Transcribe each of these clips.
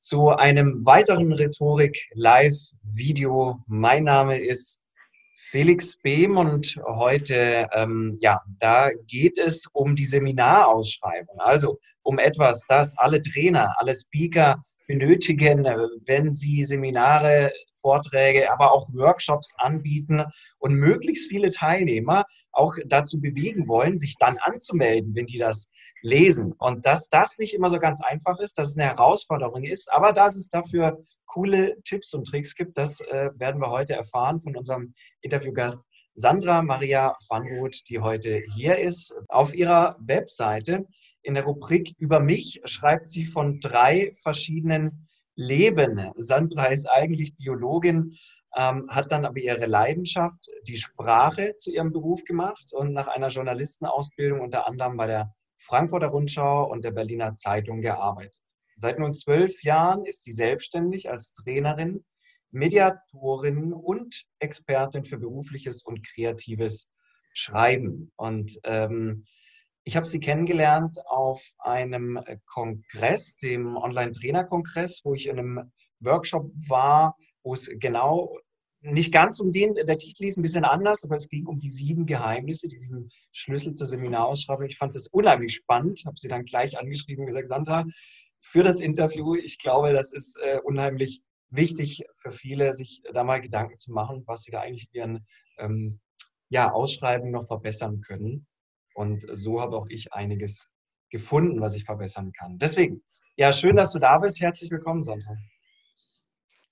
zu einem weiteren Rhetorik-Live-Video. Mein Name ist Felix Behm und heute, ähm, ja, da geht es um die Seminarausschreibung. Also um etwas, das alle Trainer, alle Speaker benötigen, wenn sie Seminare Vorträge, aber auch Workshops anbieten und möglichst viele Teilnehmer auch dazu bewegen wollen, sich dann anzumelden, wenn die das lesen. Und dass das nicht immer so ganz einfach ist, dass es eine Herausforderung ist, aber dass es dafür coole Tipps und Tricks gibt, das äh, werden wir heute erfahren von unserem Interviewgast Sandra Maria van Roth, die heute hier ist. Auf ihrer Webseite in der Rubrik über mich schreibt sie von drei verschiedenen leben. Sandra ist eigentlich Biologin, ähm, hat dann aber ihre Leidenschaft, die Sprache zu ihrem Beruf gemacht und nach einer Journalistenausbildung unter anderem bei der Frankfurter Rundschau und der Berliner Zeitung gearbeitet. Seit nun zwölf Jahren ist sie selbstständig als Trainerin, Mediatorin und Expertin für berufliches und kreatives Schreiben. Und ähm, ich habe sie kennengelernt auf einem Kongress, dem Online-Trainer-Kongress, wo ich in einem Workshop war, wo es genau nicht ganz um den, der Titel ist ein bisschen anders, aber es ging um die sieben Geheimnisse, die sieben Schlüssel zur Seminarausschreibung. Ich fand das unheimlich spannend, habe sie dann gleich angeschrieben und gesagt, Sandra, für das Interview, ich glaube, das ist äh, unheimlich wichtig für viele, sich da mal Gedanken zu machen, was sie da eigentlich ihren ähm, ja, Ausschreibungen noch verbessern können. Und so habe auch ich einiges gefunden, was ich verbessern kann. Deswegen, ja, schön, dass du da bist. Herzlich willkommen, Sandra.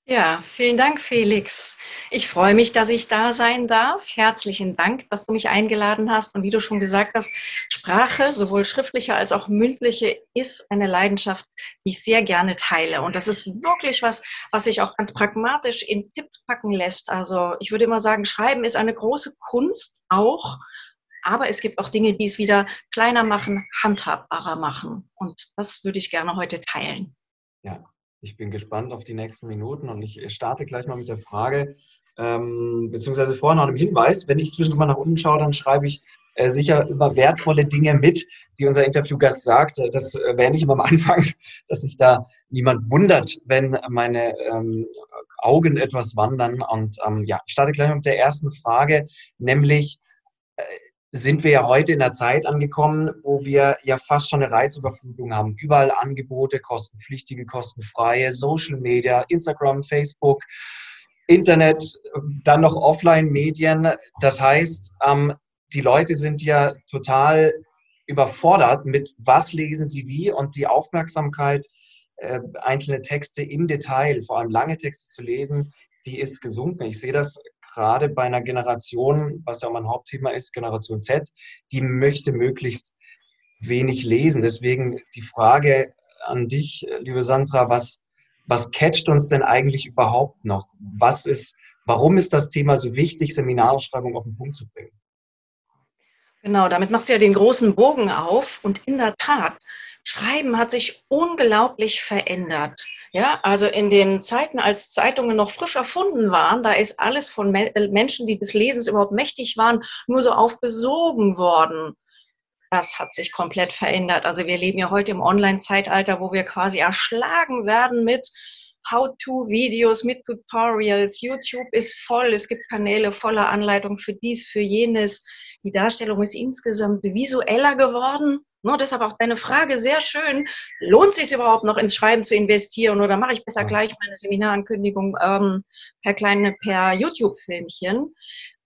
Ja, vielen Dank, Felix. Ich freue mich, dass ich da sein darf. Herzlichen Dank, dass du mich eingeladen hast. Und wie du schon gesagt hast, Sprache, sowohl schriftliche als auch mündliche, ist eine Leidenschaft, die ich sehr gerne teile. Und das ist wirklich was, was sich auch ganz pragmatisch in Tipps packen lässt. Also ich würde immer sagen, Schreiben ist eine große Kunst auch. Aber es gibt auch Dinge, die es wieder kleiner machen, handhabbarer machen. Und das würde ich gerne heute teilen. Ja, ich bin gespannt auf die nächsten Minuten und ich starte gleich mal mit der Frage, ähm, beziehungsweise vorher noch einem Hinweis. Wenn ich zwischendurch mal nach unten schaue, dann schreibe ich äh, sicher über wertvolle Dinge mit, die unser Interviewgast sagt. Das äh, wäre nicht immer am Anfang, dass sich da niemand wundert, wenn meine ähm, Augen etwas wandern. Und ähm, ja, ich starte gleich mal mit der ersten Frage, nämlich, äh, sind wir ja heute in der Zeit angekommen, wo wir ja fast schon eine Reizüberflutung haben. Überall Angebote, kostenpflichtige, kostenfreie, Social Media, Instagram, Facebook, Internet, dann noch Offline-Medien. Das heißt, ähm, die Leute sind ja total überfordert mit, was lesen sie wie und die Aufmerksamkeit, äh, einzelne Texte im Detail, vor allem lange Texte zu lesen, die ist gesunken. Ich sehe das gerade bei einer Generation, was ja mein Hauptthema ist, Generation Z, die möchte möglichst wenig lesen. Deswegen die Frage an dich, liebe Sandra, was, was catcht uns denn eigentlich überhaupt noch? Was ist, warum ist das Thema so wichtig, Seminarausschreibung auf den Punkt zu bringen? Genau, damit machst du ja den großen Bogen auf. Und in der Tat, Schreiben hat sich unglaublich verändert. Ja, also in den Zeiten, als Zeitungen noch frisch erfunden waren, da ist alles von Menschen, die des Lesens überhaupt mächtig waren, nur so aufbesogen worden. Das hat sich komplett verändert. Also wir leben ja heute im Online-Zeitalter, wo wir quasi erschlagen werden mit How-to-Videos, mit Tutorials. YouTube ist voll. Es gibt Kanäle voller Anleitungen für dies, für jenes. Die Darstellung ist insgesamt visueller geworden. Ne, deshalb auch deine Frage sehr schön. Lohnt es sich überhaupt noch ins Schreiben zu investieren oder mache ich besser gleich meine Seminarankündigung ähm, per kleine, per YouTube-Filmchen?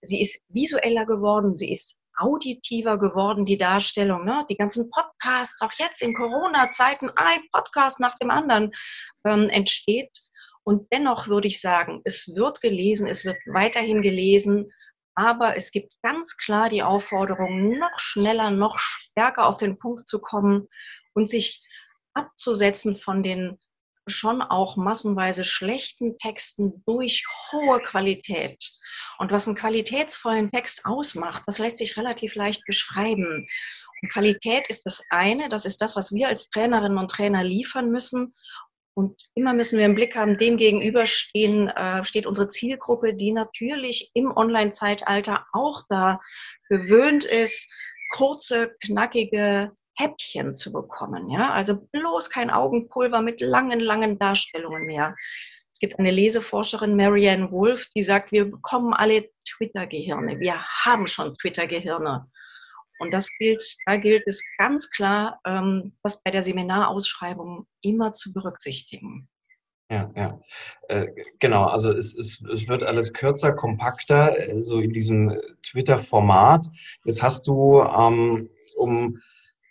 Sie ist visueller geworden, sie ist auditiver geworden, die Darstellung. Ne? Die ganzen Podcasts, auch jetzt in Corona-Zeiten, ein Podcast nach dem anderen ähm, entsteht. Und dennoch würde ich sagen, es wird gelesen, es wird weiterhin gelesen, aber es gibt ganz klar die Aufforderung, noch schneller, noch stärker auf den Punkt zu kommen und sich abzusetzen von den schon auch massenweise schlechten Texten durch hohe Qualität. Und was einen qualitätsvollen Text ausmacht, das lässt sich relativ leicht beschreiben. Und Qualität ist das eine, das ist das, was wir als Trainerinnen und Trainer liefern müssen. Und immer müssen wir im Blick haben, dem gegenüber stehen, äh, steht unsere Zielgruppe, die natürlich im Online-Zeitalter auch da gewöhnt ist, kurze, knackige Häppchen zu bekommen. Ja? Also bloß kein Augenpulver mit langen, langen Darstellungen mehr. Es gibt eine Leseforscherin, Marianne Wolf, die sagt, wir bekommen alle Twitter-Gehirne. Wir haben schon Twitter-Gehirne. Und das gilt, da gilt es ganz klar, ähm, das bei der Seminarausschreibung immer zu berücksichtigen. Ja, ja. Äh, genau, also es, es, es wird alles kürzer, kompakter, äh, so in diesem Twitter-Format. Jetzt hast du, ähm, um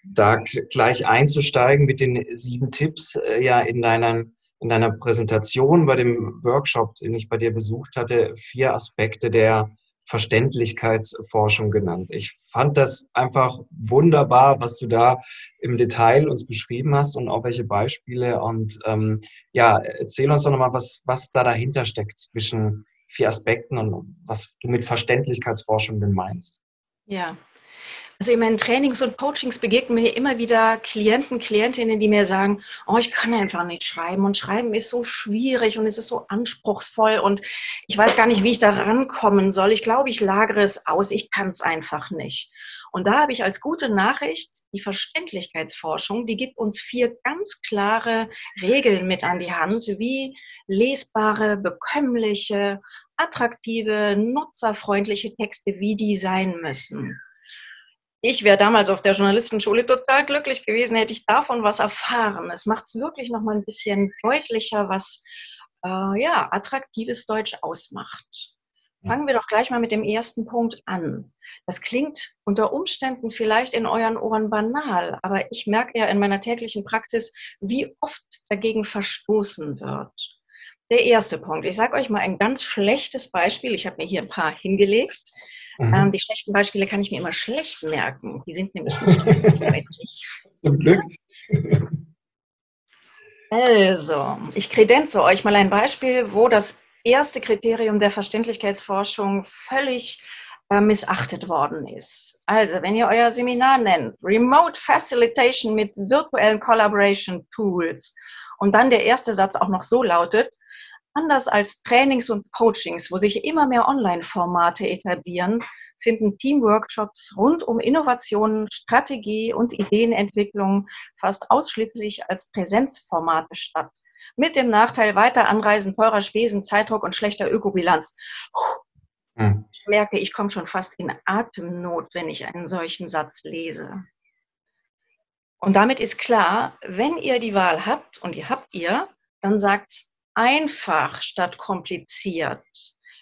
da gleich einzusteigen mit den sieben Tipps, äh, ja in deiner, in deiner Präsentation bei dem Workshop, den ich bei dir besucht hatte, vier Aspekte der Verständlichkeitsforschung genannt. Ich fand das einfach wunderbar, was du da im Detail uns beschrieben hast und auch welche Beispiele. Und ähm, ja, erzähl uns doch nochmal, was, was da dahinter steckt zwischen vier Aspekten und was du mit Verständlichkeitsforschung denn meinst. Ja, also in meinen Trainings und Coachings begegnen mir immer wieder Klienten, Klientinnen, die mir sagen, oh, ich kann einfach nicht schreiben und schreiben ist so schwierig und es ist so anspruchsvoll und ich weiß gar nicht, wie ich da rankommen soll. Ich glaube, ich lagere es aus, ich kann es einfach nicht. Und da habe ich als gute Nachricht die Verständlichkeitsforschung, die gibt uns vier ganz klare Regeln mit an die Hand, wie lesbare, bekömmliche, attraktive, nutzerfreundliche Texte, wie die sein müssen ich wäre damals auf der Journalistenschule total glücklich gewesen, hätte ich davon was erfahren. Es macht es wirklich noch mal ein bisschen deutlicher, was äh, ja, attraktives Deutsch ausmacht. Fangen wir doch gleich mal mit dem ersten Punkt an. Das klingt unter Umständen vielleicht in euren Ohren banal, aber ich merke ja in meiner täglichen Praxis, wie oft dagegen verstoßen wird. Der erste Punkt. Ich sage euch mal ein ganz schlechtes Beispiel. Ich habe mir hier ein paar hingelegt. Mhm. Ähm, die schlechten Beispiele kann ich mir immer schlecht merken. Die sind nämlich nicht eindeutig. Zum Glück. Also, ich kredenze euch mal ein Beispiel, wo das erste Kriterium der Verständlichkeitsforschung völlig äh, missachtet worden ist. Also, wenn ihr euer Seminar nennt, Remote Facilitation mit virtuellen Collaboration Tools und dann der erste Satz auch noch so lautet, Anders als Trainings und Coachings, wo sich immer mehr Online-Formate etablieren, finden Teamworkshops rund um Innovationen, Strategie und Ideenentwicklung fast ausschließlich als Präsenzformate statt. Mit dem Nachteil weiter Anreisen, teurer Spesen, Zeitdruck und schlechter Ökobilanz. Hm. Ich merke, ich komme schon fast in Atemnot, wenn ich einen solchen Satz lese. Und damit ist klar, wenn ihr die Wahl habt, und die habt ihr, dann sagt einfach statt kompliziert,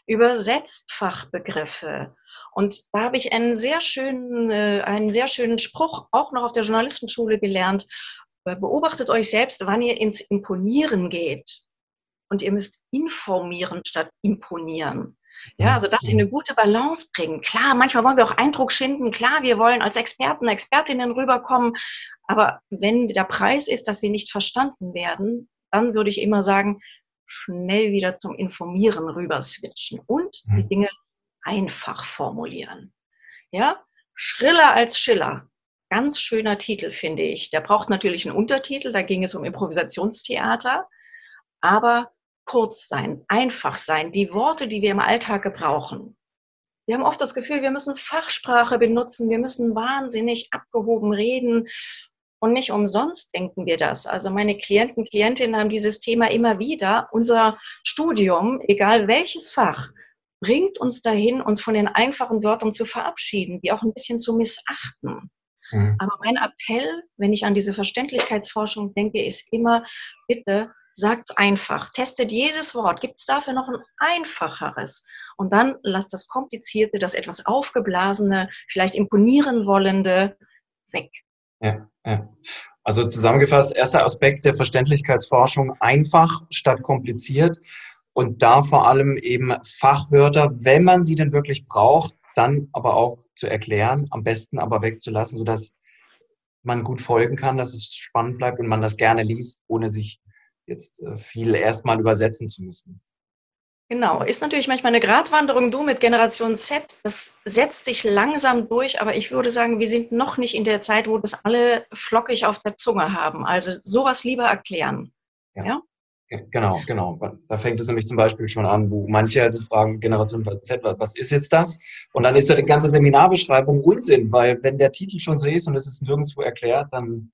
übersetzt Fachbegriffe. Und da habe ich einen sehr schönen, äh, einen sehr schönen Spruch auch noch auf der Journalistenschule gelernt. Beobachtet euch selbst, wann ihr ins Imponieren geht. Und ihr müsst informieren statt imponieren. Ja, also das in eine gute Balance bringen. Klar, manchmal wollen wir auch Eindruck schinden. Klar, wir wollen als Experten, Expertinnen rüberkommen. Aber wenn der Preis ist, dass wir nicht verstanden werden, dann würde ich immer sagen, schnell wieder zum Informieren rüber switchen und die mhm. Dinge einfach formulieren. Ja, Schriller als Schiller. Ganz schöner Titel, finde ich. Der braucht natürlich einen Untertitel, da ging es um Improvisationstheater, aber kurz sein, einfach sein, die Worte, die wir im Alltag gebrauchen. Wir haben oft das Gefühl, wir müssen Fachsprache benutzen, wir müssen wahnsinnig abgehoben reden und nicht umsonst denken wir das. Also meine Klienten, Klientinnen haben dieses Thema immer wieder. Unser Studium, egal welches Fach, bringt uns dahin, uns von den einfachen Wörtern zu verabschieden, die auch ein bisschen zu missachten. Mhm. Aber mein Appell, wenn ich an diese Verständlichkeitsforschung denke, ist immer, bitte sagt es einfach. Testet jedes Wort. Gibt es dafür noch ein einfacheres? Und dann lasst das Komplizierte, das etwas Aufgeblasene, vielleicht imponieren wollende weg. Ja, Also zusammengefasst, erster Aspekt der Verständlichkeitsforschung, einfach statt kompliziert und da vor allem eben Fachwörter, wenn man sie denn wirklich braucht, dann aber auch zu erklären, am besten aber wegzulassen, sodass man gut folgen kann, dass es spannend bleibt und man das gerne liest, ohne sich jetzt äh, viel erstmal übersetzen zu müssen. Genau, ist natürlich manchmal eine Gratwanderung. Du mit Generation Z, das setzt sich langsam durch, aber ich würde sagen, wir sind noch nicht in der Zeit, wo das alle flockig auf der Zunge haben. Also sowas lieber erklären. Ja. ja? Genau, genau. Da fängt es nämlich zum Beispiel schon an, wo manche also fragen, Generation Z, was ist jetzt das? Und dann ist ja die ganze Seminarbeschreibung Unsinn, weil wenn der Titel schon so ist und es ist nirgendwo erklärt, dann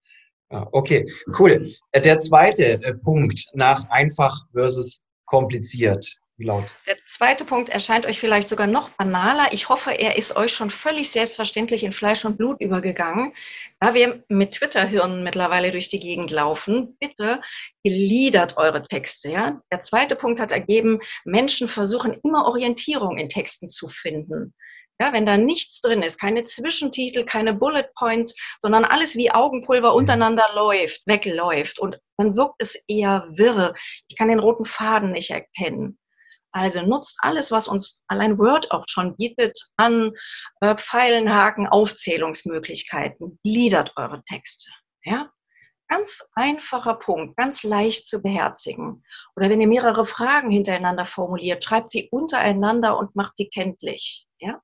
okay, cool. Äh, der zweite äh, Punkt nach einfach versus kompliziert laut. Der zweite Punkt erscheint euch vielleicht sogar noch banaler. Ich hoffe, er ist euch schon völlig selbstverständlich in Fleisch und Blut übergegangen. Da wir mit Twitter-Hirnen mittlerweile durch die Gegend laufen, bitte gliedert eure Texte. Ja? Der zweite Punkt hat ergeben, Menschen versuchen immer Orientierung in Texten zu finden. Ja, wenn da nichts drin ist, keine Zwischentitel, keine Bullet Points, sondern alles wie Augenpulver mhm. untereinander läuft, wegläuft und dann wirkt es eher wirr. Ich kann den roten Faden nicht erkennen. Also nutzt alles, was uns allein Word auch schon bietet, an äh, Pfeilen, Haken, Aufzählungsmöglichkeiten. Gliedert eure Texte. Ja? Ganz einfacher Punkt, ganz leicht zu beherzigen. Oder wenn ihr mehrere Fragen hintereinander formuliert, schreibt sie untereinander und macht sie kenntlich. Ja?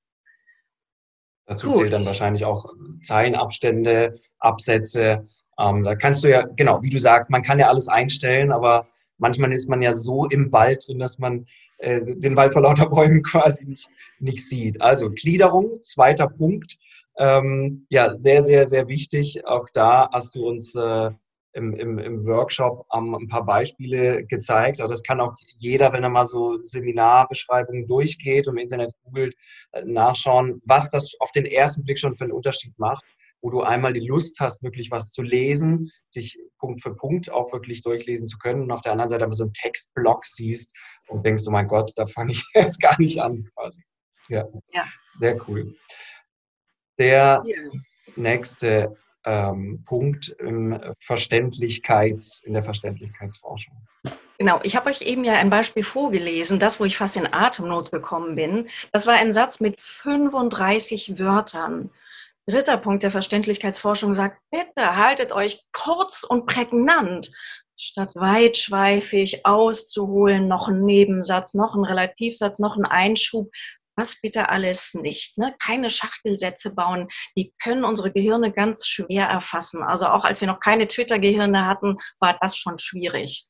Dazu Gut. zählt dann wahrscheinlich auch Zeilenabstände, Absätze. Ähm, da kannst du ja, genau, wie du sagst, man kann ja alles einstellen, aber manchmal ist man ja so im Wald drin, dass man äh, den Wald vor lauter Bäumen quasi nicht, nicht sieht. Also Gliederung, zweiter Punkt. Ähm, ja, sehr, sehr, sehr wichtig. Auch da hast du uns äh, im, im, im, Workshop ähm, ein paar Beispiele gezeigt. Aber das kann auch jeder, wenn er mal so Seminarbeschreibungen durchgeht und im Internet googelt, äh, nachschauen, was das auf den ersten Blick schon für einen Unterschied macht wo du einmal die Lust hast, wirklich was zu lesen, dich Punkt für Punkt auch wirklich durchlesen zu können und auf der anderen Seite aber so einen Textblock siehst und denkst, oh mein Gott, da fange ich erst gar nicht an quasi. Ja, ja. sehr cool. Der ja. nächste ähm, Punkt im Verständlichkeits, in der Verständlichkeitsforschung. Genau, ich habe euch eben ja ein Beispiel vorgelesen, das, wo ich fast in Atemnot gekommen bin. Das war ein Satz mit 35 Wörtern. Dritter Punkt der Verständlichkeitsforschung sagt, bitte haltet euch kurz und prägnant, statt weitschweifig auszuholen, noch ein Nebensatz, noch ein Relativsatz, noch ein Einschub. Was bitte alles nicht. Ne? Keine Schachtelsätze bauen, die können unsere Gehirne ganz schwer erfassen. Also auch als wir noch keine Twitter-Gehirne hatten, war das schon schwierig.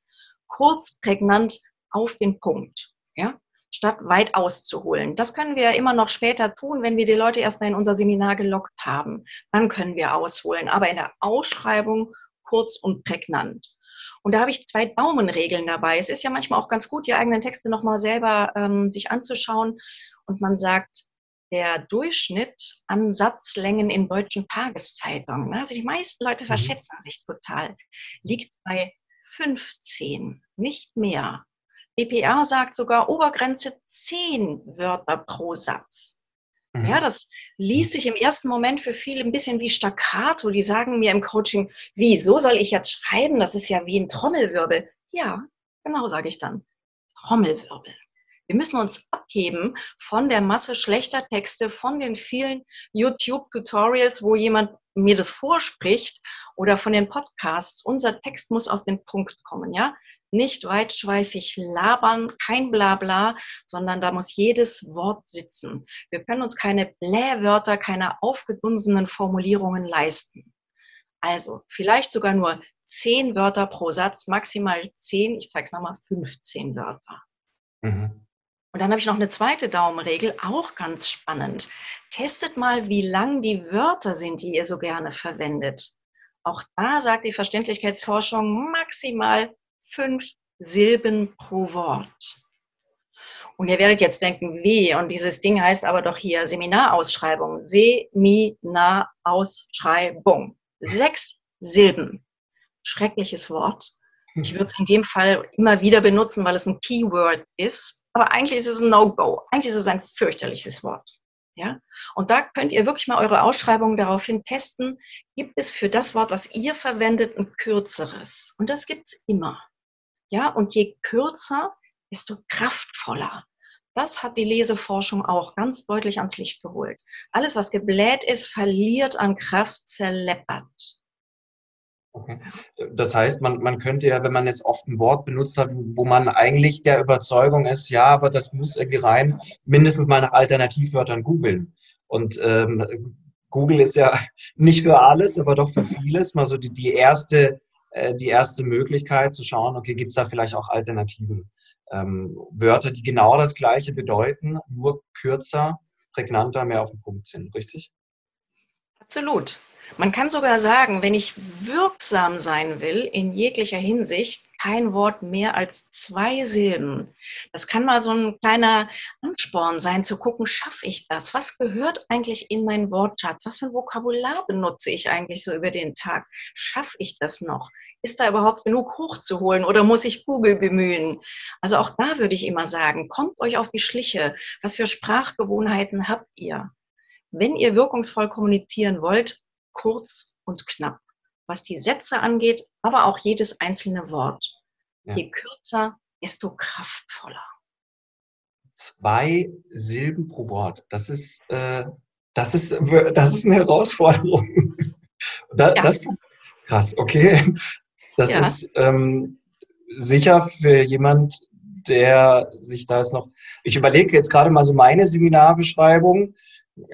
Kurz, prägnant, auf den Punkt. Ja? Statt weit auszuholen. Das können wir immer noch später tun, wenn wir die Leute erstmal in unser Seminar gelockt haben. Dann können wir ausholen. Aber in der Ausschreibung kurz und prägnant. Und da habe ich zwei Daumenregeln dabei. Es ist ja manchmal auch ganz gut, die eigenen Texte nochmal selber ähm, sich anzuschauen. Und man sagt, der Durchschnitt an Satzlängen in deutschen Tageszeitungen, ne? also die meisten Leute mhm. verschätzen sich total, liegt bei 15, nicht mehr. BPA sagt sogar Obergrenze 10 Wörter pro Satz. Mhm. Ja, das liest sich im ersten Moment für viele ein bisschen wie Staccato. Die sagen mir im Coaching, wieso soll ich jetzt schreiben? Das ist ja wie ein Trommelwirbel. Ja, genau sage ich dann. Trommelwirbel. Wir müssen uns abheben von der Masse schlechter Texte, von den vielen YouTube-Tutorials, wo jemand mir das vorspricht oder von den Podcasts. Unser Text muss auf den Punkt kommen, ja? Nicht weitschweifig labern, kein Blabla, sondern da muss jedes Wort sitzen. Wir können uns keine Blähwörter, keine aufgedunsenen Formulierungen leisten. Also vielleicht sogar nur zehn Wörter pro Satz, maximal zehn, ich zeige es nochmal, 15 Wörter. Mhm. Und dann habe ich noch eine zweite Daumenregel, auch ganz spannend. Testet mal, wie lang die Wörter sind, die ihr so gerne verwendet. Auch da sagt die Verständlichkeitsforschung maximal fünf Silben pro Wort. Und ihr werdet jetzt denken, wie? Und dieses Ding heißt aber doch hier Seminarausschreibung. Seminarausschreibung. Sechs Silben. Schreckliches Wort. Ich würde es in dem Fall immer wieder benutzen, weil es ein Keyword ist. Aber eigentlich ist es ein No-Go. Eigentlich ist es ein fürchterliches Wort. Ja? Und da könnt ihr wirklich mal eure Ausschreibungen daraufhin testen. Gibt es für das Wort, was ihr verwendet, ein kürzeres? Und das gibt es immer. Ja, und je kürzer, desto kraftvoller. Das hat die Leseforschung auch ganz deutlich ans Licht geholt. Alles, was gebläht ist, verliert an Kraft, zerleppert. Okay. Das heißt, man, man könnte ja, wenn man jetzt oft ein Wort benutzt hat, wo man eigentlich der Überzeugung ist, ja, aber das muss irgendwie rein, mindestens mal nach Alternativwörtern googeln. Und ähm, Google ist ja nicht für alles, aber doch für vieles mal so die, die, erste, äh, die erste Möglichkeit zu schauen, okay, gibt es da vielleicht auch Alternativen? Ähm, Wörter, die genau das Gleiche bedeuten, nur kürzer, prägnanter, mehr auf den Punkt sind, richtig? Absolut. Man kann sogar sagen, wenn ich wirksam sein will, in jeglicher Hinsicht, kein Wort mehr als zwei Silben. Das kann mal so ein kleiner Ansporn sein, zu gucken, schaffe ich das? Was gehört eigentlich in meinen Wortschatz? Was für ein Vokabular benutze ich eigentlich so über den Tag? Schaffe ich das noch? Ist da überhaupt genug hochzuholen oder muss ich Google bemühen? Also auch da würde ich immer sagen, kommt euch auf die Schliche. Was für Sprachgewohnheiten habt ihr? Wenn ihr wirkungsvoll kommunizieren wollt, kurz und knapp, was die Sätze angeht, aber auch jedes einzelne Wort. Ja. Je kürzer, desto kraftvoller. Zwei Silben pro Wort. Das ist, äh, das ist, das ist eine Herausforderung. Da, ja. Das krass, okay. Das ja. ist ähm, sicher für jemand, der sich da jetzt noch. Ich überlege jetzt gerade mal so meine Seminarbeschreibung.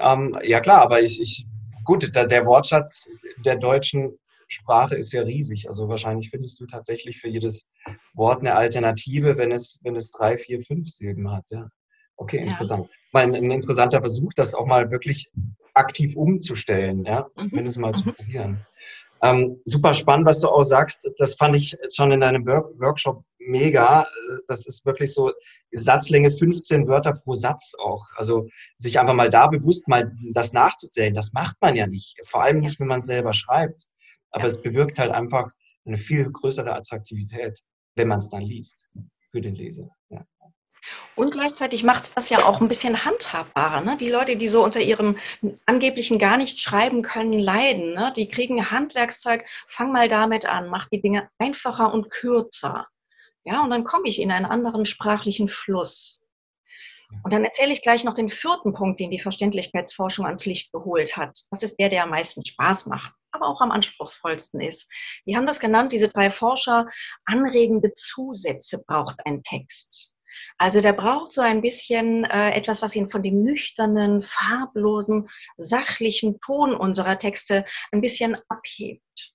Ähm, ja klar, aber ich, ich Gut, der Wortschatz der deutschen Sprache ist ja riesig. Also wahrscheinlich findest du tatsächlich für jedes Wort eine Alternative, wenn es, wenn es drei, vier, fünf Silben hat. Ja. Okay, interessant. Ja. Mal ein, ein, interessanter Versuch, das auch mal wirklich aktiv umzustellen, ja, mhm. zumindest mal zu mhm. probieren. Ähm, super spannend, was du auch sagst. Das fand ich schon in deinem Workshop mega. Das ist wirklich so Satzlänge 15 Wörter pro Satz auch. Also sich einfach mal da bewusst mal das nachzuzählen, das macht man ja nicht. Vor allem nicht, wenn man es selber schreibt. Aber es bewirkt halt einfach eine viel größere Attraktivität, wenn man es dann liest für den Leser. Ja. Und gleichzeitig macht es das ja auch ein bisschen handhabbarer. Ne? Die Leute, die so unter ihrem angeblichen gar nicht schreiben können, leiden, ne? die kriegen Handwerkszeug, fang mal damit an, mach die Dinge einfacher und kürzer. Ja, und dann komme ich in einen anderen sprachlichen Fluss. Und dann erzähle ich gleich noch den vierten Punkt, den die Verständlichkeitsforschung ans Licht geholt hat. Das ist der, der am meisten Spaß macht, aber auch am anspruchsvollsten ist. Die haben das genannt, diese drei Forscher, anregende Zusätze braucht ein Text. Also der braucht so ein bisschen äh, etwas, was ihn von dem nüchternen, farblosen, sachlichen Ton unserer Texte ein bisschen abhebt.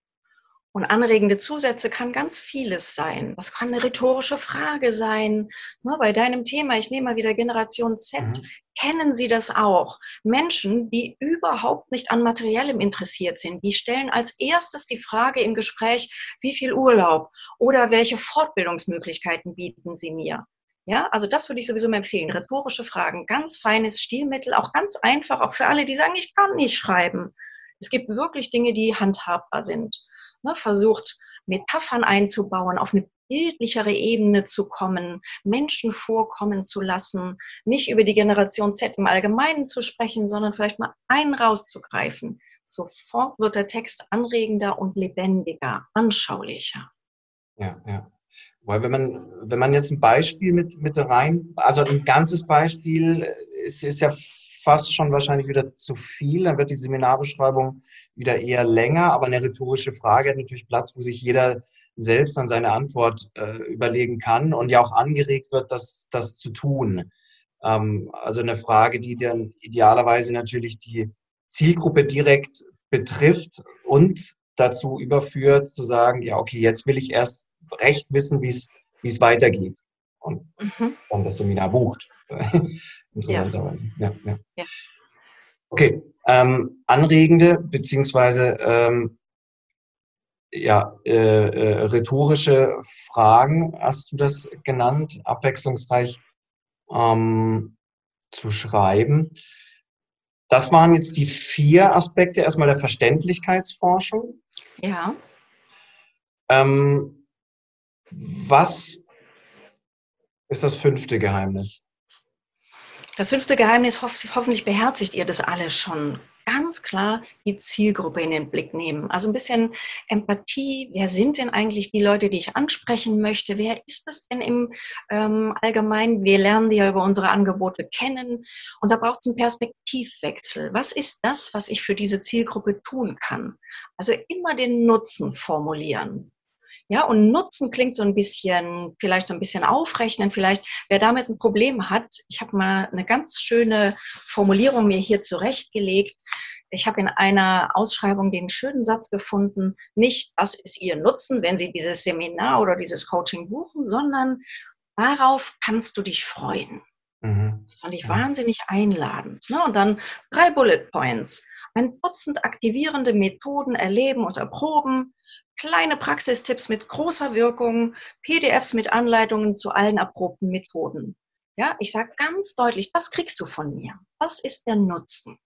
Und anregende Zusätze kann ganz vieles sein. Das kann eine rhetorische Frage sein. Ne, bei deinem Thema, ich nehme mal wieder Generation Z, mhm. kennen Sie das auch? Menschen, die überhaupt nicht an Materiellem interessiert sind, die stellen als erstes die Frage im Gespräch, wie viel Urlaub oder welche Fortbildungsmöglichkeiten bieten Sie mir? Ja, also das würde ich sowieso empfehlen. Rhetorische Fragen, ganz feines Stilmittel, auch ganz einfach, auch für alle, die sagen, ich kann nicht schreiben. Es gibt wirklich Dinge, die handhabbar sind. Ne, versucht, Metaphern einzubauen, auf eine bildlichere Ebene zu kommen, Menschen vorkommen zu lassen, nicht über die Generation Z im Allgemeinen zu sprechen, sondern vielleicht mal einen rauszugreifen. Sofort wird der Text anregender und lebendiger, anschaulicher. Ja, ja. Weil wenn man, wenn man jetzt ein Beispiel mit, mit rein, also ein ganzes Beispiel ist, ist ja fast schon wahrscheinlich wieder zu viel, dann wird die Seminarbeschreibung wieder eher länger, aber eine rhetorische Frage hat natürlich Platz, wo sich jeder selbst an seine Antwort äh, überlegen kann und ja auch angeregt wird, das, das zu tun. Ähm, also eine Frage, die dann idealerweise natürlich die Zielgruppe direkt betrifft und dazu überführt, zu sagen, ja, okay, jetzt will ich erst recht wissen, wie es weitergeht. Und mhm. dann das Seminar bucht. Interessanterweise. Ja. Ja, ja. Okay. Ähm, anregende beziehungsweise ähm, ja, äh, äh, rhetorische Fragen, hast du das genannt, abwechslungsreich ähm, zu schreiben. Das waren jetzt die vier Aspekte erstmal der Verständlichkeitsforschung. Ja. Ähm, was ist das fünfte Geheimnis? Das fünfte Geheimnis, ho hoffentlich beherzigt ihr das alle schon. ganz klar die Zielgruppe in den Blick nehmen. Also ein bisschen Empathie. Wer sind denn eigentlich die Leute, die ich ansprechen möchte? Wer ist das denn im ähm, Allgemeinen? Wir lernen die ja über unsere Angebote kennen. Und da braucht es einen Perspektivwechsel. Was ist das, was ich für diese Zielgruppe tun kann? Also immer den Nutzen formulieren. Ja, und Nutzen klingt so ein bisschen, vielleicht so ein bisschen aufrechnen, vielleicht wer damit ein Problem hat. Ich habe mal eine ganz schöne Formulierung mir hier zurechtgelegt. Ich habe in einer Ausschreibung den schönen Satz gefunden, nicht, das ist Ihr Nutzen, wenn Sie dieses Seminar oder dieses Coaching buchen, sondern darauf kannst du dich freuen. Mhm. Das fand ich ja. wahnsinnig einladend. Ne? Und dann drei Bullet Points. Ein Dutzend aktivierende Methoden erleben und erproben, kleine Praxistipps mit großer Wirkung, PDFs mit Anleitungen zu allen erprobten Methoden. Ja, ich sage ganz deutlich, das kriegst du von mir. Was ist der Nutzen?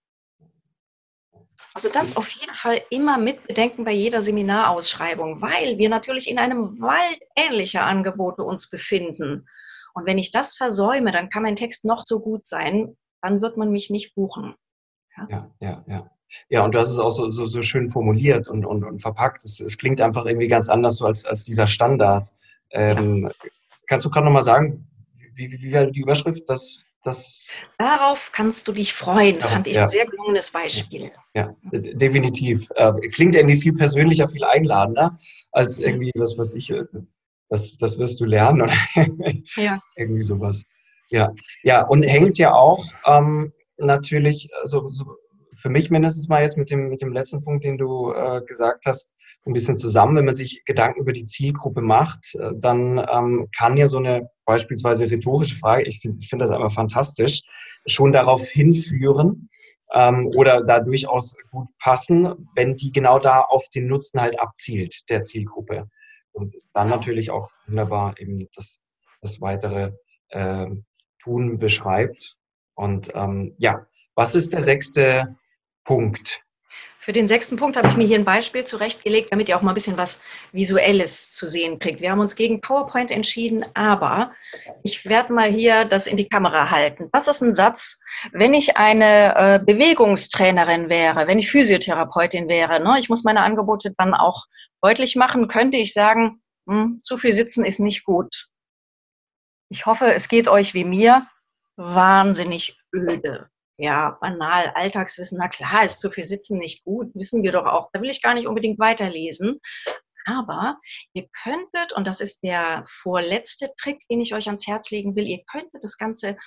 Also das auf jeden Fall immer mitbedenken bei jeder Seminarausschreibung, weil wir natürlich in einem Wald ähnlicher Angebote uns befinden. Und wenn ich das versäume, dann kann mein Text noch so gut sein, dann wird man mich nicht buchen. Ja, ja, ja. ja. Ja, und du hast es auch so, so, so schön formuliert und, und, und verpackt. Es, es, klingt einfach irgendwie ganz anders so als, als dieser Standard. Ähm, ja. Kannst du gerade nochmal sagen, wie, wie, wie war die Überschrift? Das, das Darauf kannst du dich freuen, ja, fand ich ja. ein sehr gelungenes Beispiel. Ja, definitiv. Äh, klingt irgendwie viel persönlicher, viel einladender, als irgendwie, was weiß ich, äh, das, das wirst du lernen oder ja. irgendwie sowas. Ja, ja, und hängt ja auch ähm, natürlich, also so, für mich mindestens mal jetzt mit dem, mit dem letzten Punkt, den du äh, gesagt hast, ein bisschen zusammen. Wenn man sich Gedanken über die Zielgruppe macht, äh, dann ähm, kann ja so eine beispielsweise rhetorische Frage, ich finde find das einfach fantastisch, schon darauf hinführen ähm, oder da durchaus gut passen, wenn die genau da auf den Nutzen halt abzielt, der Zielgruppe. Und dann natürlich auch wunderbar eben das, das weitere äh, Tun beschreibt. Und ähm, ja, was ist der sechste Punkt. Für den sechsten Punkt habe ich mir hier ein Beispiel zurechtgelegt, damit ihr auch mal ein bisschen was Visuelles zu sehen kriegt. Wir haben uns gegen PowerPoint entschieden, aber ich werde mal hier das in die Kamera halten. Das ist ein Satz, wenn ich eine äh, Bewegungstrainerin wäre, wenn ich Physiotherapeutin wäre, ne, ich muss meine Angebote dann auch deutlich machen, könnte ich sagen, hm, zu viel sitzen ist nicht gut. Ich hoffe, es geht euch wie mir wahnsinnig öde ja, banal, Alltagswissen, na klar, ist zu viel Sitzen nicht gut, wissen wir doch auch. Da will ich gar nicht unbedingt weiterlesen. Aber ihr könntet, und das ist der vorletzte Trick, den ich euch ans Herz legen will, ihr könntet das Ganze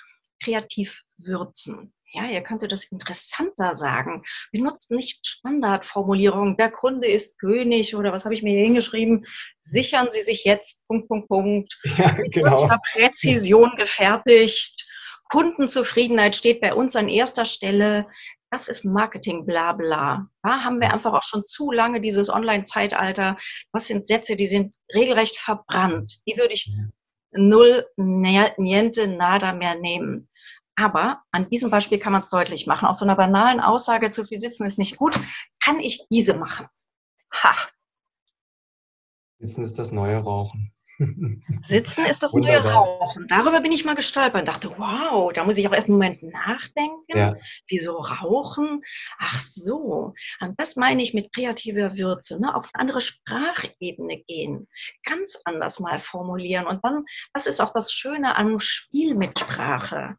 kreativ würzen. Ja, ihr könntet das interessanter sagen. Benutzt nicht Standardformulierungen, der Kunde ist König oder was habe ich mir hier hingeschrieben? Sichern Sie sich jetzt, Punkt, Punkt, Punkt. Ja, genau. Präzision gefertigt Kundenzufriedenheit steht bei uns an erster Stelle. Das ist Marketing, bla bla. Da haben wir einfach auch schon zu lange dieses Online-Zeitalter. Das sind Sätze, die sind regelrecht verbrannt. Die würde ich null, niente, nada mehr nehmen. Aber an diesem Beispiel kann man es deutlich machen. Aus so einer banalen Aussage, zu viel sitzen ist nicht gut, kann ich diese machen. Ha. Sitzen ist das neue Rauchen. Sitzen ist das neue Rauchen. Darüber bin ich mal gestolpert und dachte, wow, da muss ich auch erst einen Moment nachdenken. Ja. Wieso rauchen? Ach so. Und das meine ich mit kreativer Würze, ne? auf eine andere Sprachebene gehen, ganz anders mal formulieren. Und dann, das ist auch das Schöne am Spiel mit Sprache.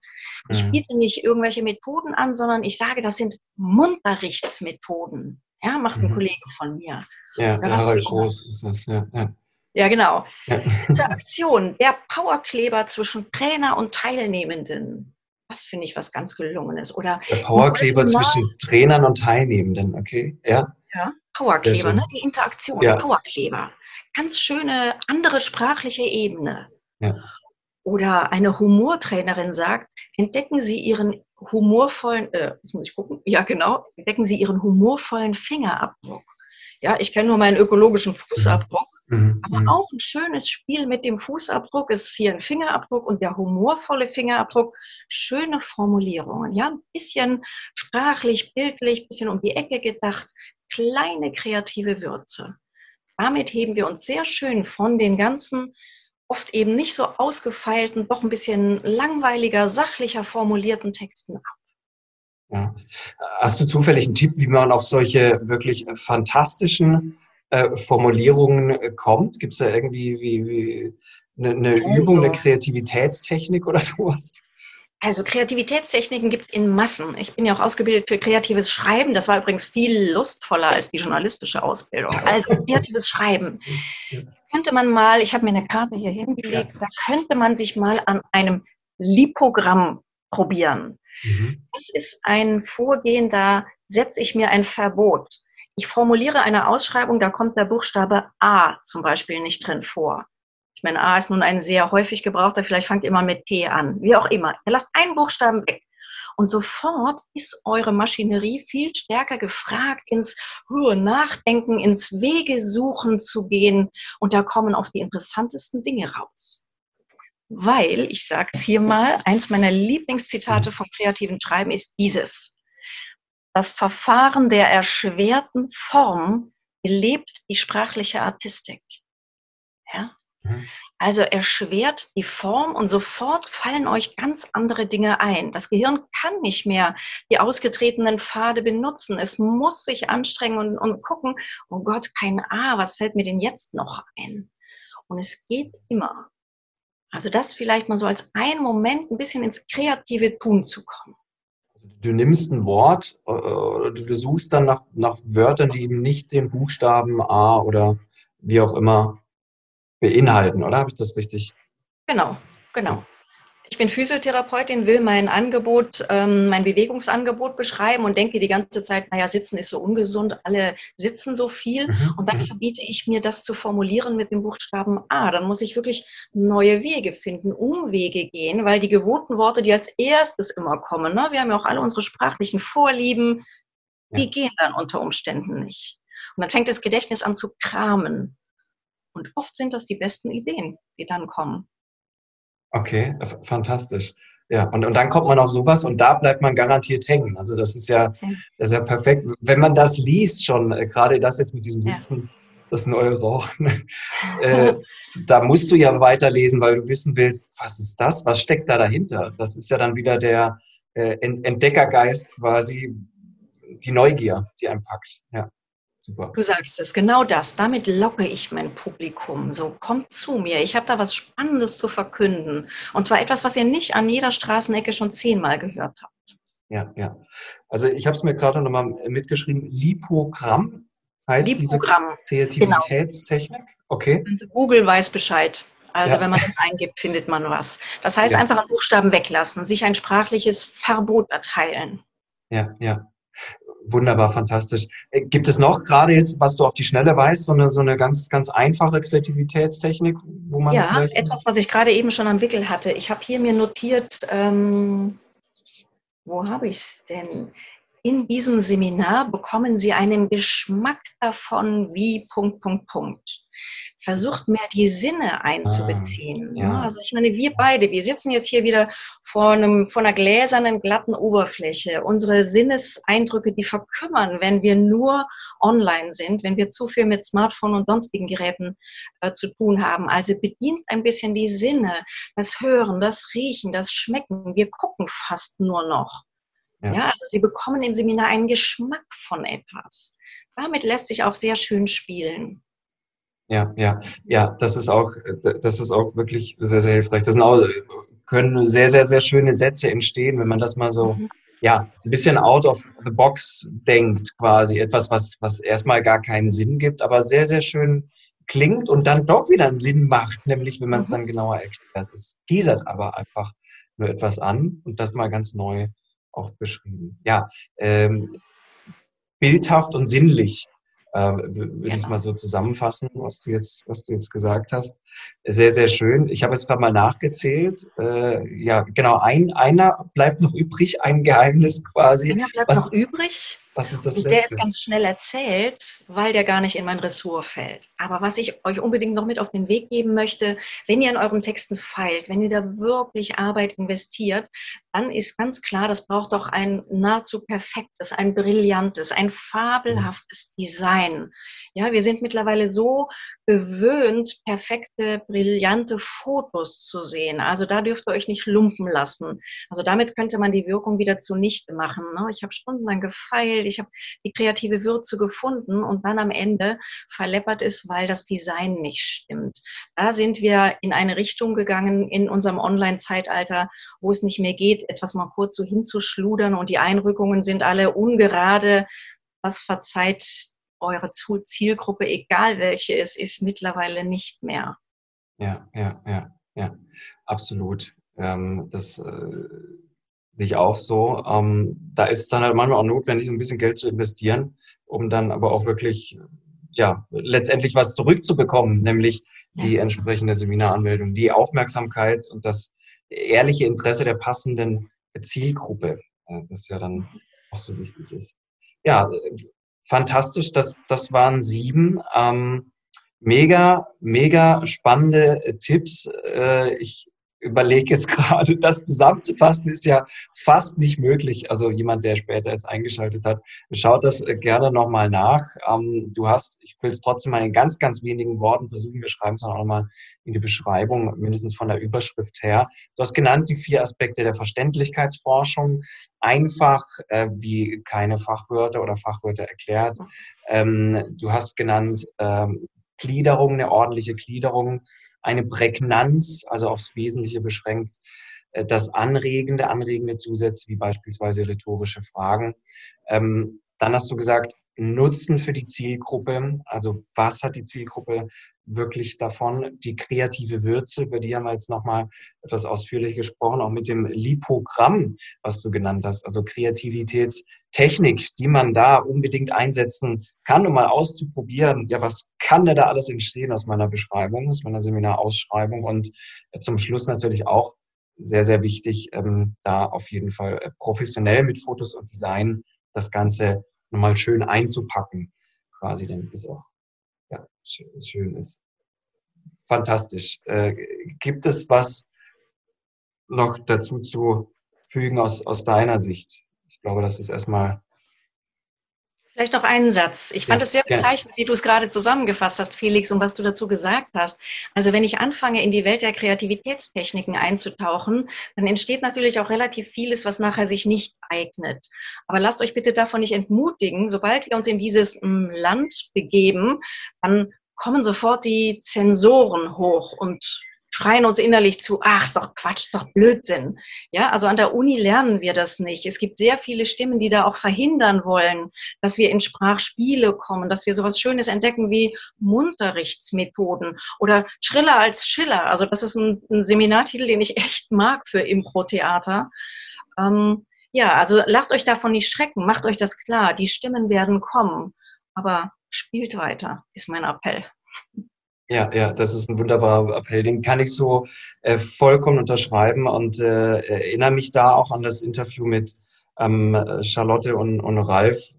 Ich mhm. biete nicht irgendwelche Methoden an, sondern ich sage, das sind Munterrichtsmethoden. Ja, macht ein mhm. Kollege von mir. Ja, Harald Groß ist das, ja. ja. Ja, genau. Ja. Interaktion, der Powerkleber zwischen Trainer und Teilnehmenden. Das finde ich was ganz Gelungenes. Oder der Powerkleber zwischen Trainern und Teilnehmenden, okay? Ja. Ja, Powerkleber, ne? die Interaktion, ja. Powerkleber. Ganz schöne andere sprachliche Ebene. Ja. Oder eine Humortrainerin sagt, entdecken Sie Ihren humorvollen, äh, jetzt muss ich gucken, ja genau, entdecken Sie Ihren humorvollen Fingerabdruck. Ja, ich kenne nur meinen ökologischen Fußabdruck, mhm. aber mhm. auch ein schönes Spiel mit dem Fußabdruck. Es ist hier ein Fingerabdruck und der humorvolle Fingerabdruck. Schöne Formulierungen, ja, ein bisschen sprachlich, bildlich, ein bisschen um die Ecke gedacht. Kleine kreative Würze. Damit heben wir uns sehr schön von den ganzen oft eben nicht so ausgefeilten, doch ein bisschen langweiliger, sachlicher formulierten Texten ab. Ja. Hast du zufällig einen Tipp, wie man auf solche wirklich fantastischen äh, Formulierungen äh, kommt? Gibt es da irgendwie wie, wie eine, eine also, Übung, eine Kreativitätstechnik oder sowas? Also Kreativitätstechniken gibt es in Massen. Ich bin ja auch ausgebildet für kreatives Schreiben. Das war übrigens viel lustvoller als die journalistische Ausbildung. Also kreatives Schreiben. Könnte man mal, ich habe mir eine Karte hier hingelegt, da könnte man sich mal an einem Lipogramm probieren. Mhm. Das ist ein Vorgehen, da setze ich mir ein Verbot. Ich formuliere eine Ausschreibung, da kommt der Buchstabe A zum Beispiel nicht drin vor. Ich meine, A ist nun ein sehr häufig gebrauchter, vielleicht fangt ihr immer mit P an, wie auch immer. Ihr lasst einen Buchstaben weg. Und sofort ist eure Maschinerie viel stärker gefragt, ins Nachdenken, ins Wegesuchen zu gehen. Und da kommen auch die interessantesten Dinge raus. Weil, ich sage es hier mal, eins meiner Lieblingszitate vom kreativen Schreiben ist dieses. Das Verfahren der erschwerten Form belebt die sprachliche Artistik. Ja? Mhm. Also erschwert die Form und sofort fallen euch ganz andere Dinge ein. Das Gehirn kann nicht mehr die ausgetretenen Pfade benutzen. Es muss sich anstrengen und, und gucken, oh Gott, kein A, was fällt mir denn jetzt noch ein? Und es geht immer. Also das vielleicht mal so als einen Moment ein bisschen ins kreative Tun zu kommen. Du nimmst ein Wort, äh, du suchst dann nach, nach Wörtern, die eben nicht den Buchstaben A oder wie auch immer beinhalten, oder? Habe ich das richtig? Genau, genau. Ich bin Physiotherapeutin, will mein Angebot, ähm, mein Bewegungsangebot beschreiben und denke die ganze Zeit, naja, sitzen ist so ungesund, alle sitzen so viel. Mhm. Und dann verbiete ich mir das zu formulieren mit dem Buchstaben A. Dann muss ich wirklich neue Wege finden, Umwege gehen, weil die gewohnten Worte, die als erstes immer kommen, ne? wir haben ja auch alle unsere sprachlichen Vorlieben, die ja. gehen dann unter Umständen nicht. Und dann fängt das Gedächtnis an zu kramen. Und oft sind das die besten Ideen, die dann kommen. Okay, fantastisch. Ja, und, und dann kommt man auf sowas und da bleibt man garantiert hängen. Also das ist ja, das ist ja perfekt. Wenn man das liest schon, äh, gerade das jetzt mit diesem Sitzen, ja. das neue Rauchen, äh, da musst du ja weiterlesen, weil du wissen willst, was ist das? Was steckt da dahinter? Das ist ja dann wieder der äh, Entdeckergeist quasi, die Neugier, die einen packt. Ja. Super. Du sagst es, genau das. Damit locke ich mein Publikum. So, kommt zu mir. Ich habe da was Spannendes zu verkünden. Und zwar etwas, was ihr nicht an jeder Straßenecke schon zehnmal gehört habt. Ja, ja. Also ich habe es mir gerade nochmal mitgeschrieben. Lipogramm heißt Lipogramm. diese Kreativitätstechnik. Genau. Okay. Und Google weiß Bescheid. Also ja. wenn man das eingibt, findet man was. Das heißt ja. einfach einen Buchstaben weglassen, sich ein sprachliches Verbot erteilen. Ja, ja wunderbar, fantastisch. Äh, gibt es noch gerade jetzt, was du auf die Schnelle weißt, so eine, so eine ganz, ganz einfache Kreativitätstechnik, wo man ja, etwas, was ich gerade eben schon am Wickel hatte. Ich habe hier mir notiert, ähm, wo habe ich es denn? In diesem Seminar bekommen Sie einen Geschmack davon, wie Punkt, Punkt, Punkt versucht mehr die Sinne einzubeziehen. Ah, ja. Also ich meine, wir beide, wir sitzen jetzt hier wieder vor, einem, vor einer gläsernen, glatten Oberfläche. Unsere Sinneseindrücke, die verkümmern, wenn wir nur online sind, wenn wir zu viel mit Smartphone und sonstigen Geräten äh, zu tun haben. Also bedient ein bisschen die Sinne, das Hören, das Riechen, das Schmecken. Wir gucken fast nur noch. Ja. ja, also Sie bekommen im Seminar einen Geschmack von etwas. Damit lässt sich auch sehr schön spielen. Ja, ja, ja, das ist auch, das ist auch wirklich sehr, sehr hilfreich. Das auch, können sehr, sehr, sehr schöne Sätze entstehen, wenn man das mal so, mhm. ja, ein bisschen out of the box denkt, quasi. Etwas, was, was erstmal gar keinen Sinn gibt, aber sehr, sehr schön klingt und dann doch wieder einen Sinn macht, nämlich wenn man es mhm. dann genauer erklärt. Es teasert aber einfach nur etwas an und das mal ganz neu auch beschrieben. Ja, ähm, bildhaft und sinnlich äh, würde genau. ich mal so zusammenfassen, was du jetzt, was du jetzt gesagt hast. Sehr, sehr schön. Ich habe jetzt gerade mal nachgezählt. Äh, ja, genau, ein, einer bleibt noch übrig, ein Geheimnis quasi. Einer bleibt was, noch übrig. Was ist das und Der ist ganz schnell erzählt, weil der gar nicht in mein Ressort fällt. Aber was ich euch unbedingt noch mit auf den Weg geben möchte, wenn ihr in euren Texten feilt, wenn ihr da wirklich Arbeit investiert, dann ist ganz klar, das braucht doch ein nahezu perfektes, ein brillantes, ein fabelhaftes Design. Ja, wir sind mittlerweile so gewöhnt, perfekte, brillante Fotos zu sehen. Also da dürft ihr euch nicht lumpen lassen. Also damit könnte man die Wirkung wieder zunichte machen. Ne? Ich habe stundenlang gefeilt, ich habe die kreative Würze gefunden und dann am Ende verleppert es, weil das Design nicht stimmt. Da sind wir in eine Richtung gegangen in unserem Online-Zeitalter, wo es nicht mehr geht, etwas mal kurz so hinzuschludern und die Einrückungen sind alle ungerade. Das verzeiht eure Zielgruppe, egal welche es ist, mittlerweile nicht mehr. Ja, ja, ja, ja, absolut. Ähm, das äh, sehe ich auch so. Ähm, da ist es dann halt manchmal auch notwendig, ein bisschen Geld zu investieren, um dann aber auch wirklich, ja, letztendlich was zurückzubekommen, nämlich die entsprechende Seminaranmeldung, die Aufmerksamkeit und das ehrliche Interesse der passenden Zielgruppe, äh, das ja dann auch so wichtig ist. Ja, fantastisch. Das, das waren sieben. Ähm, mega, mega spannende Tipps. Äh, ich überlege jetzt gerade, das zusammenzufassen ist ja fast nicht möglich. Also jemand, der später jetzt eingeschaltet hat, schaut das äh, gerne nochmal nach. Ähm, du hast, ich will es trotzdem mal in ganz, ganz wenigen Worten versuchen, wir schreiben es auch nochmal in die Beschreibung, mindestens von der Überschrift her. Du hast genannt die vier Aspekte der Verständlichkeitsforschung. Einfach, äh, wie keine Fachwörter oder Fachwörter erklärt. Ähm, du hast genannt ähm, Gliederung, eine ordentliche Gliederung eine Prägnanz, also aufs Wesentliche beschränkt, äh, das anregende, anregende Zusätze wie beispielsweise rhetorische Fragen. Ähm, dann hast du gesagt, Nutzen für die Zielgruppe, also was hat die Zielgruppe wirklich davon? Die kreative Würze, über die haben wir jetzt nochmal etwas ausführlich gesprochen, auch mit dem Lipogramm, was du genannt hast, also Kreativitätstechnik, die man da unbedingt einsetzen kann, um mal auszuprobieren, ja, was kann da alles entstehen aus meiner Beschreibung, aus meiner Seminarausschreibung? Und zum Schluss natürlich auch sehr, sehr wichtig, ähm, da auf jeden Fall äh, professionell mit Fotos und Design das Ganze nochmal schön einzupacken, quasi, damit es auch ja, schön ist. Fantastisch. Äh, gibt es was noch dazu zu fügen aus, aus deiner Sicht? Ich glaube, das ist erstmal Vielleicht noch einen Satz. Ich fand es ja, sehr bezeichnend, wie du es gerade zusammengefasst hast, Felix, und was du dazu gesagt hast. Also wenn ich anfange, in die Welt der Kreativitätstechniken einzutauchen, dann entsteht natürlich auch relativ vieles, was nachher sich nicht eignet. Aber lasst euch bitte davon nicht entmutigen. Sobald wir uns in dieses hm, Land begeben, dann kommen sofort die Zensoren hoch und schreien uns innerlich zu, ach, ist doch Quatsch, ist doch Blödsinn. Ja, also an der Uni lernen wir das nicht. Es gibt sehr viele Stimmen, die da auch verhindern wollen, dass wir in Sprachspiele kommen, dass wir sowas Schönes entdecken wie Munterrichtsmethoden oder Schriller als Schiller. Also das ist ein, ein Seminartitel, den ich echt mag für Impro-Theater. Ähm, ja, also lasst euch davon nicht schrecken, macht euch das klar. Die Stimmen werden kommen, aber spielt weiter, ist mein Appell. Ja, ja, das ist ein wunderbarer Appell. Den kann ich so äh, vollkommen unterschreiben und äh, erinnere mich da auch an das Interview mit ähm, Charlotte und, und Ralf,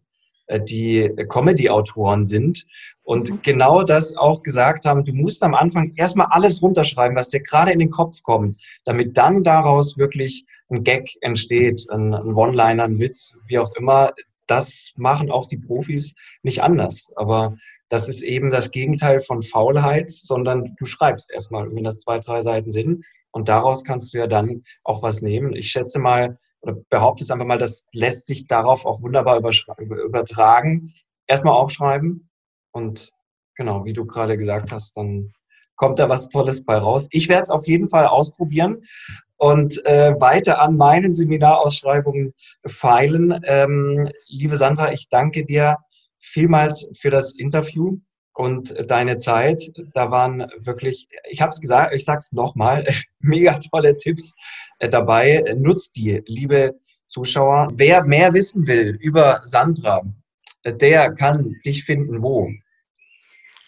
äh, die Comedy-Autoren sind und mhm. genau das auch gesagt haben. Du musst am Anfang erstmal alles runterschreiben, was dir gerade in den Kopf kommt, damit dann daraus wirklich ein Gag entsteht, ein, ein One-Liner, ein Witz, wie auch immer. Das machen auch die Profis nicht anders. Aber das ist eben das Gegenteil von Faulheit, sondern du schreibst erstmal, wenn das zwei, drei Seiten sind. Und daraus kannst du ja dann auch was nehmen. Ich schätze mal, oder behaupte es einfach mal, das lässt sich darauf auch wunderbar übertragen. Erstmal aufschreiben und genau, wie du gerade gesagt hast, dann kommt da was Tolles bei raus. Ich werde es auf jeden Fall ausprobieren und äh, weiter an meinen Seminarausschreibungen feilen. Ähm, liebe Sandra, ich danke dir vielmals für das Interview und deine Zeit. Da waren wirklich, ich habe es gesagt, ich sage es nochmal, mega tolle Tipps äh, dabei. Nutzt die, liebe Zuschauer. Wer mehr wissen will über Sandra, äh, der kann dich finden wo?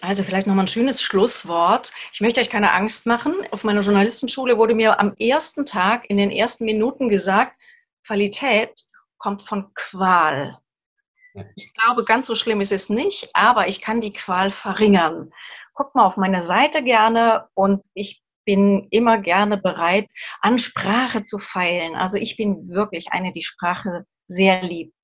Also vielleicht nochmal ein schönes Schlusswort. Ich möchte euch keine Angst machen. Auf meiner Journalistenschule wurde mir am ersten Tag, in den ersten Minuten gesagt, Qualität kommt von Qual. Ich glaube, ganz so schlimm ist es nicht, aber ich kann die Qual verringern. Guckt mal auf meine Seite gerne und ich bin immer gerne bereit, an Sprache zu feilen. Also ich bin wirklich eine, die Sprache sehr liebt.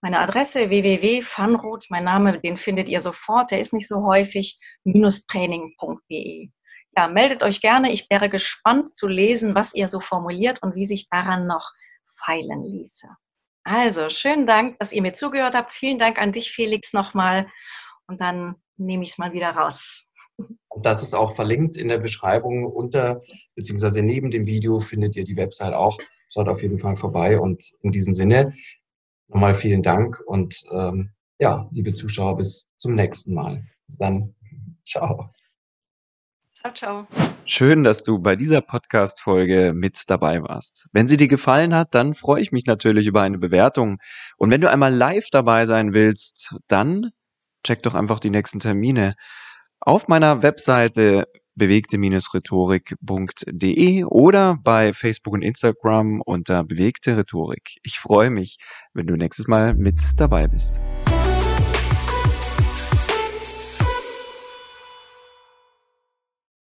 Meine Adresse www.funroot, mein Name, den findet ihr sofort, der ist nicht so häufig, training.de. Ja, meldet euch gerne. Ich wäre gespannt zu lesen, was ihr so formuliert und wie sich daran noch feilen ließe. Also, schönen Dank, dass ihr mir zugehört habt. Vielen Dank an dich, Felix, nochmal. Und dann nehme ich es mal wieder raus. Das ist auch verlinkt in der Beschreibung unter, beziehungsweise neben dem Video findet ihr die Website auch. Schaut auf jeden Fall vorbei. Und in diesem Sinne nochmal vielen Dank und ähm, ja, liebe Zuschauer, bis zum nächsten Mal. Bis dann. Ciao. Ciao, ciao. Schön, dass du bei dieser Podcast-Folge mit dabei warst. Wenn sie dir gefallen hat, dann freue ich mich natürlich über eine Bewertung. Und wenn du einmal live dabei sein willst, dann check doch einfach die nächsten Termine auf meiner Webseite bewegte-rhetorik.de oder bei Facebook und Instagram unter bewegte Rhetorik. Ich freue mich, wenn du nächstes Mal mit dabei bist.